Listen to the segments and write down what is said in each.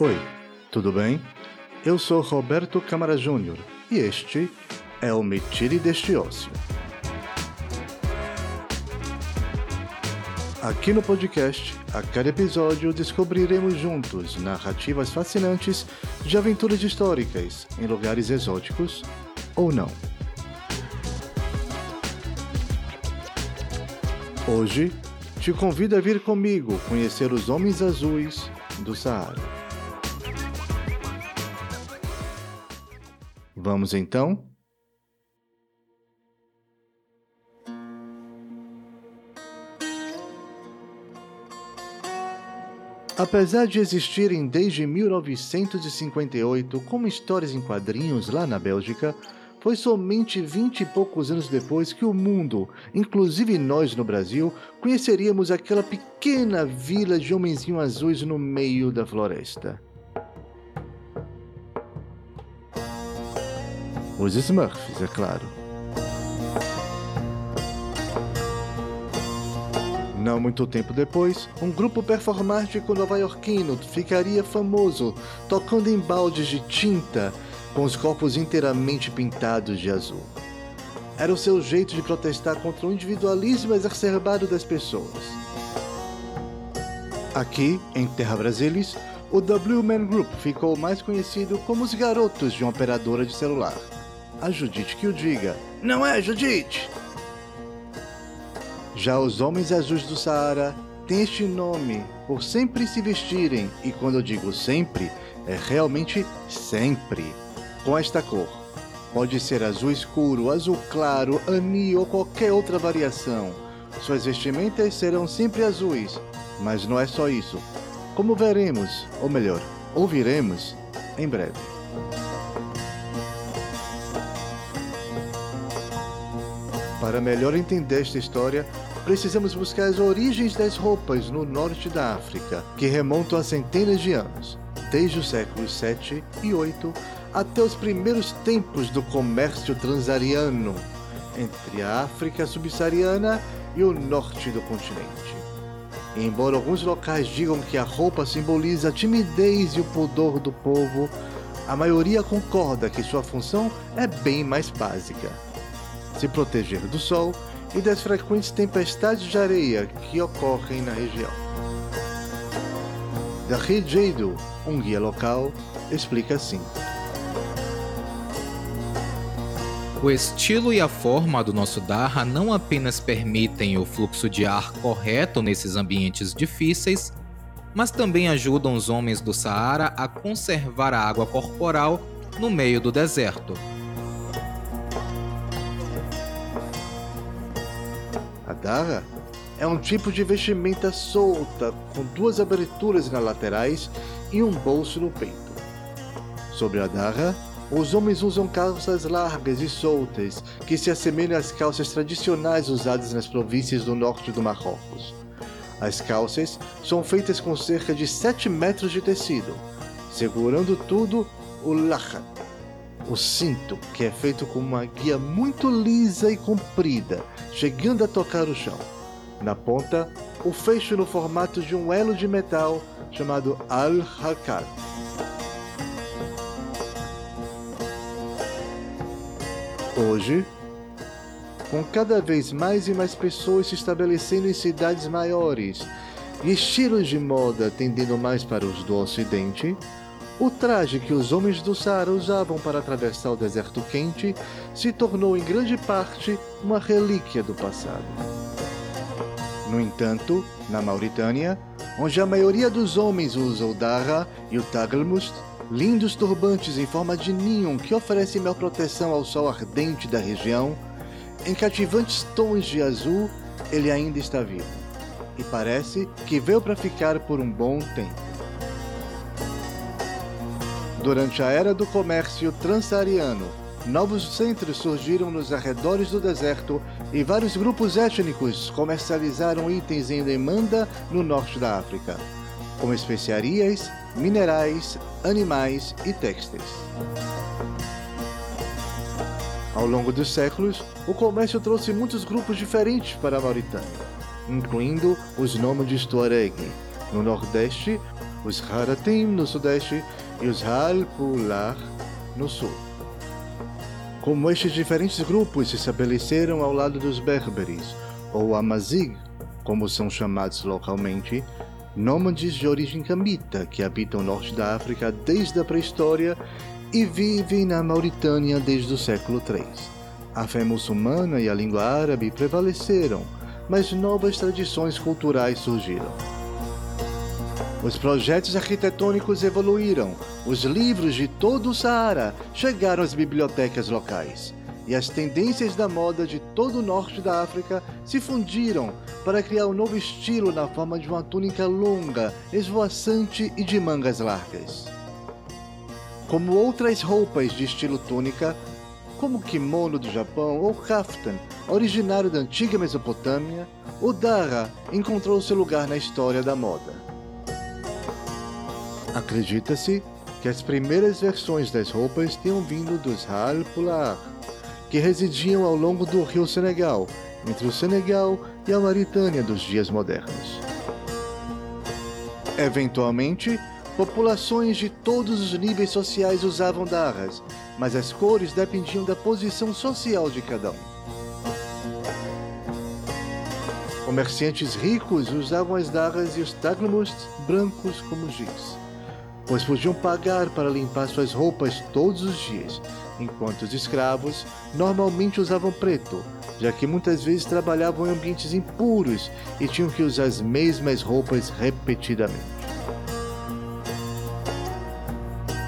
Oi, tudo bem? Eu sou Roberto Câmara Júnior e este é o Me Tire Deste Ócio. Aqui no podcast, a cada episódio descobriremos juntos narrativas fascinantes de aventuras históricas em lugares exóticos ou não. Hoje, te convido a vir comigo conhecer os Homens Azuis do Saara. Vamos então? Apesar de existirem desde 1958 como histórias em quadrinhos lá na Bélgica, foi somente vinte e poucos anos depois que o mundo, inclusive nós no Brasil, conheceríamos aquela pequena vila de homenzinhos azuis no meio da floresta. Os Smurfs, é claro. Não muito tempo depois, um grupo performático nova-iorquino ficaria famoso tocando em baldes de tinta com os corpos inteiramente pintados de azul. Era o seu jeito de protestar contra o individualismo exacerbado das pessoas. Aqui, em Terra Brasilis, o W-Man Group ficou mais conhecido como os garotos de uma operadora de celular. A Judite que o diga. Não é, Judite? Já os homens azuis do Saara têm este nome por sempre se vestirem, e quando eu digo sempre, é realmente sempre, com esta cor. Pode ser azul escuro, azul claro, ani ou qualquer outra variação. Suas vestimentas serão sempre azuis, mas não é só isso. Como veremos, ou melhor, ouviremos em breve. Para melhor entender esta história, precisamos buscar as origens das roupas no norte da África, que remontam a centenas de anos, desde os séculos 7 e 8 até os primeiros tempos do comércio transariano entre a África subsaariana e o norte do continente. E embora alguns locais digam que a roupa simboliza a timidez e o pudor do povo, a maioria concorda que sua função é bem mais básica: se proteger do sol e das frequentes tempestades de areia que ocorrem na região. Dahi Jeidu, um guia local, explica assim. O estilo e a forma do nosso Dharra não apenas permitem o fluxo de ar correto nesses ambientes difíceis, mas também ajudam os homens do Saara a conservar a água corporal no meio do deserto. A dara é um tipo de vestimenta solta com duas aberturas nas laterais e um bolso no peito. Sobre a dara, os homens usam calças largas e soltas que se assemelham às calças tradicionais usadas nas províncias do norte do Marrocos. As calças são feitas com cerca de 7 metros de tecido, segurando tudo o lachat, o cinto, que é feito com uma guia muito lisa e comprida, chegando a tocar o chão. Na ponta, o fecho no formato de um elo de metal chamado al-hakal. Hoje, com cada vez mais e mais pessoas se estabelecendo em cidades maiores e estilos de moda tendendo mais para os do Ocidente, o traje que os homens do Saara usavam para atravessar o deserto quente se tornou em grande parte uma relíquia do passado. No entanto, na Mauritânia, onde a maioria dos homens usa o Dara e o Tagelmust, lindos turbantes em forma de ninho que oferecem melhor proteção ao sol ardente da região, em cativantes tons de azul, ele ainda está vivo. E parece que veio para ficar por um bom tempo. Durante a era do comércio transsaariano, novos centros surgiram nos arredores do deserto e vários grupos étnicos comercializaram itens em demanda no norte da África, como especiarias, minerais, animais e têxteis. Ao longo dos séculos, o comércio trouxe muitos grupos diferentes para a Mauritânia, incluindo os nômades Tuareg. No Nordeste, os Haratim no sudeste e os no sul. Como estes diferentes grupos se estabeleceram ao lado dos Berberes, ou Amazigh, como são chamados localmente, nômades de origem camita que habitam o norte da África desde a pré-história e vivem na Mauritânia desde o século III. A fé muçulmana e a língua árabe prevaleceram, mas novas tradições culturais surgiram. Os projetos arquitetônicos evoluíram, os livros de todo o Saara chegaram às bibliotecas locais, e as tendências da moda de todo o norte da África se fundiram para criar um novo estilo na forma de uma túnica longa, esvoaçante e de mangas largas. Como outras roupas de estilo túnica, como o kimono do Japão ou kaftan, originário da antiga Mesopotâmia, o dara encontrou seu lugar na história da moda. Acredita-se que as primeiras versões das roupas tenham vindo dos Hal Pular, que residiam ao longo do rio Senegal, entre o Senegal e a Mauritânia dos dias modernos. Eventualmente, populações de todos os níveis sociais usavam darras, mas as cores dependiam da posição social de cada um. Comerciantes ricos usavam as darras e os tagmusts brancos como giz, pois podiam pagar para limpar suas roupas todos os dias, enquanto os escravos normalmente usavam preto, já que muitas vezes trabalhavam em ambientes impuros e tinham que usar as mesmas roupas repetidamente.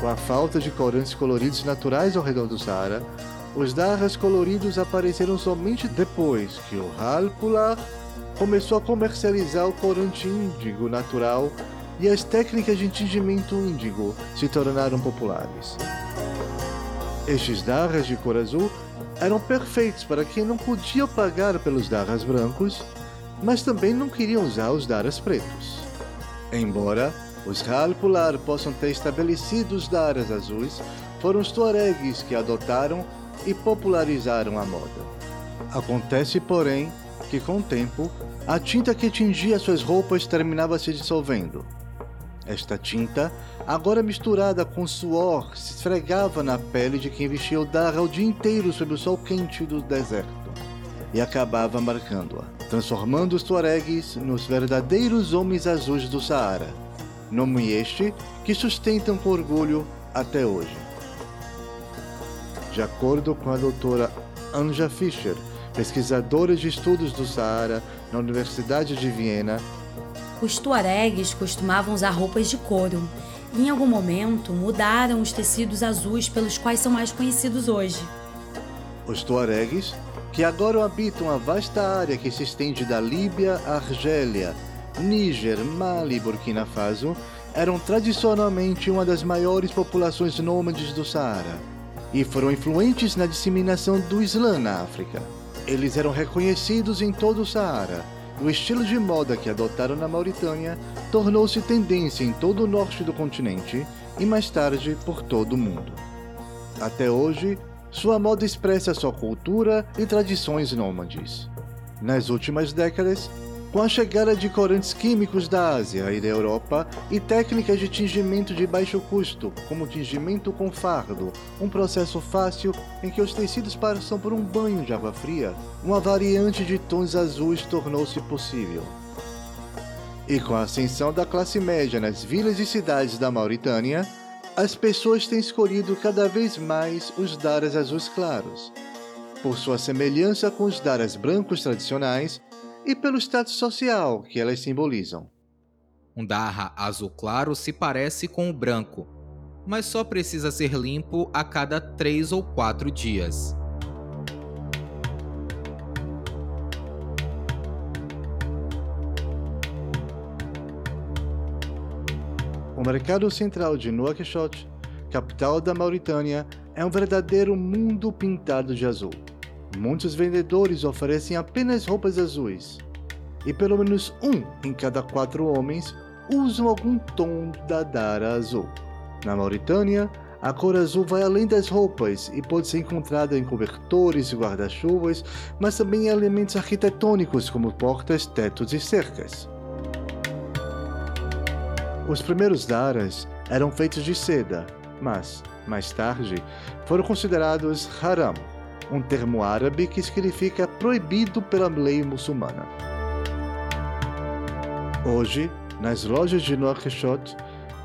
Com a falta de corantes coloridos naturais ao redor do Saara, os darras coloridos apareceram somente depois que o Halpular começou a comercializar o corante índigo natural e as técnicas de tingimento índigo se tornaram populares. Estes darras de cor azul eram perfeitos para quem não podia pagar pelos darras brancos, mas também não queriam usar os darras pretos. Embora os Halpular possam ter estabelecido os darras azuis, foram os Tuaregs que adotaram e popularizaram a moda. Acontece, porém, que com o tempo, a tinta que tingia suas roupas terminava se dissolvendo. Esta tinta, agora misturada com suor, se esfregava na pele de quem vestia o darra o dia inteiro sob o sol quente do deserto e acabava marcando-a, transformando os tuaregues nos verdadeiros homens azuis do Saara, nome este que sustentam com orgulho até hoje. De acordo com a doutora Anja Fischer, pesquisadora de estudos do Saara na Universidade de Viena, os tuaregues costumavam usar roupas de couro e, em algum momento, mudaram os tecidos azuis pelos quais são mais conhecidos hoje. Os tuaregues, que agora habitam a vasta área que se estende da Líbia à Argélia, Níger, Mali e Burkina Faso, eram tradicionalmente uma das maiores populações nômades do Saara e foram influentes na disseminação do Islã na África. Eles eram reconhecidos em todo o Saara o estilo de moda que adotaram na Mauritânia tornou-se tendência em todo o norte do continente e mais tarde por todo o mundo. Até hoje, sua moda expressa sua cultura e tradições nômades. Nas últimas décadas, com a chegada de corantes químicos da Ásia e da Europa e técnicas de tingimento de baixo custo, como tingimento com fardo, um processo fácil em que os tecidos passam por um banho de água fria, uma variante de tons azuis tornou-se possível. E com a ascensão da classe média nas vilas e cidades da Mauritânia, as pessoas têm escolhido cada vez mais os daras azuis claros. Por sua semelhança com os daras brancos tradicionais, e pelo status social que elas simbolizam. Um darra azul claro se parece com o branco, mas só precisa ser limpo a cada 3 ou 4 dias. O mercado central de Nouakchott, capital da Mauritânia, é um verdadeiro mundo pintado de azul. Muitos vendedores oferecem apenas roupas azuis, e pelo menos um em cada quatro homens usam algum tom da Dara azul. Na Mauritânia, a cor azul vai além das roupas e pode ser encontrada em cobertores e guarda-chuvas, mas também em elementos arquitetônicos como portas, tetos e cercas. Os primeiros daras eram feitos de seda, mas, mais tarde, foram considerados haram, um termo árabe que significa proibido pela lei muçulmana. Hoje, nas lojas de Nouakchott,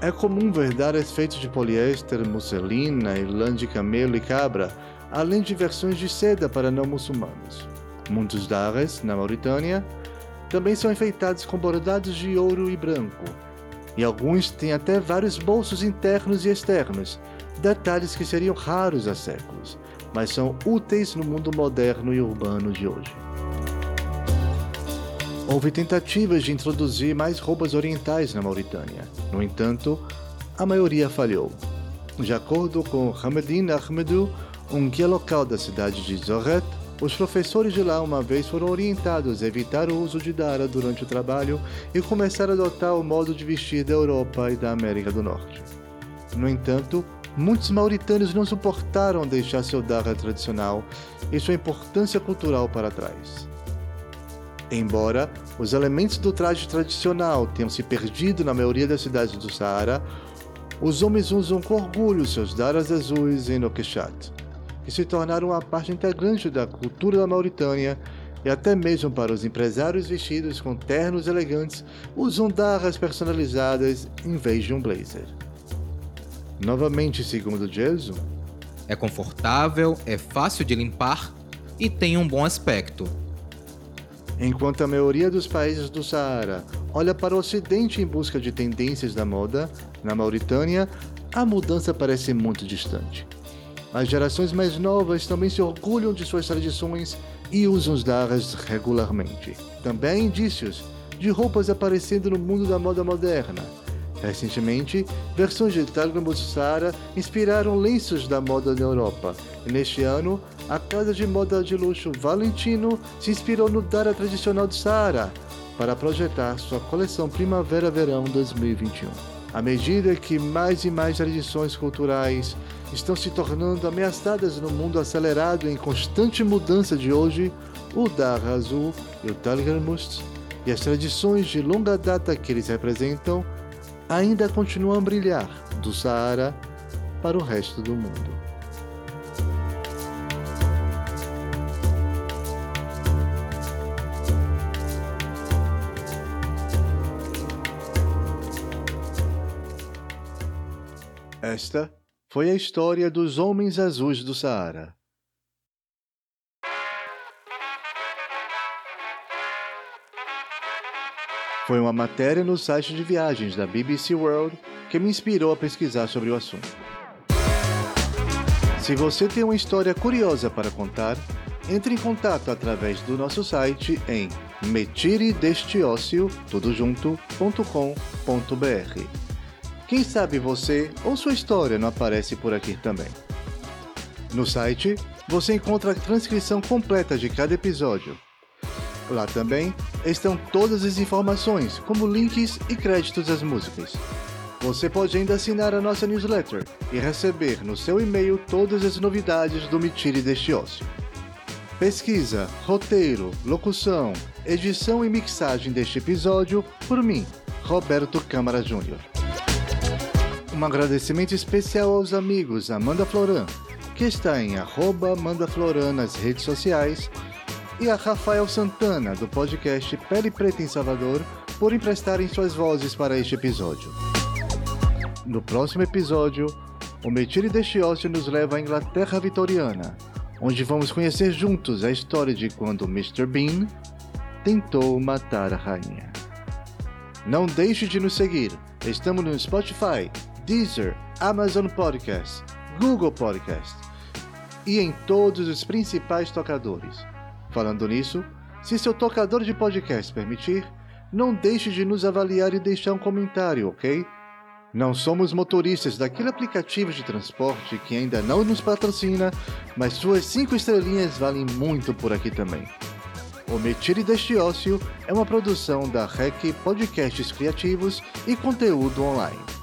é comum ver daras feitos de poliéster, musselina, lã de camelo e cabra, além de versões de seda para não muçulmanos. Muitos daras, na Mauritânia, também são enfeitados com bordados de ouro e branco, e alguns têm até vários bolsos internos e externos, detalhes que seriam raros há séculos, mas são úteis no mundo moderno e urbano de hoje. Houve tentativas de introduzir mais roupas orientais na Mauritânia. No entanto, a maioria falhou. De acordo com Hamedine Ahmedou, um guia local da cidade de Zoret, os professores de lá uma vez foram orientados a evitar o uso de dara durante o trabalho e começar a adotar o modo de vestir da Europa e da América do Norte. No entanto, muitos mauritânios não suportaram deixar seu dara tradicional e sua importância cultural para trás. Embora os elementos do traje tradicional tenham se perdido na maioria das cidades do Saara, os homens usam com orgulho seus daras azuis em Nouakchott, que se tornaram uma parte integrante da cultura da Mauritânia e até mesmo para os empresários vestidos com ternos elegantes usam daras personalizadas em vez de um blazer. Novamente, segundo Jesus, é confortável, é fácil de limpar e tem um bom aspecto. Enquanto a maioria dos países do Saara olha para o Ocidente em busca de tendências da moda, na Mauritânia, a mudança parece muito distante. As gerações mais novas também se orgulham de suas tradições e usam os daras regularmente. Também há indícios de roupas aparecendo no mundo da moda moderna. Recentemente, versões de Talgambus Saara inspiraram lenços da moda na Europa, e neste ano, a casa de moda de luxo Valentino se inspirou no Dara tradicional do Saara para projetar sua coleção Primavera-Verão 2021. À medida que mais e mais tradições culturais estão se tornando ameaçadas no mundo acelerado em constante mudança de hoje, o Dara Azul e o Talgermust e as tradições de longa data que eles representam ainda continuam a brilhar do Saara para o resto do mundo. Esta foi a história dos Homens Azuis do Saara. Foi uma matéria no site de viagens da BBC World que me inspirou a pesquisar sobre o assunto. Se você tem uma história curiosa para contar, entre em contato através do nosso site em metiredesteócio.com.br. Quem sabe você ou sua história não aparece por aqui também. No site, você encontra a transcrição completa de cada episódio. Lá também estão todas as informações, como links e créditos às músicas. Você pode ainda assinar a nossa newsletter e receber no seu e-mail todas as novidades do Me deste ócio. Pesquisa, roteiro, locução, edição e mixagem deste episódio por mim, Roberto Câmara Júnior. Um agradecimento especial aos amigos Amanda Floran, que está em arroba Amanda Floran nas redes sociais, e a Rafael Santana, do podcast Pele Preta em Salvador, por emprestarem suas vozes para este episódio. No próximo episódio, o Metire deste nos leva à Inglaterra vitoriana, onde vamos conhecer juntos a história de quando Mr. Bean tentou matar a rainha. Não deixe de nos seguir. Estamos no Spotify, Deezer, Amazon Podcast, Google Podcast e em todos os principais tocadores. Falando nisso, se seu tocador de podcast permitir, não deixe de nos avaliar e deixar um comentário, ok? Não somos motoristas daquele aplicativo de transporte que ainda não nos patrocina, mas suas cinco estrelinhas valem muito por aqui também. O Metire deste Ócio é uma produção da REC Podcasts Criativos e Conteúdo Online.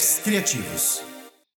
Criativos.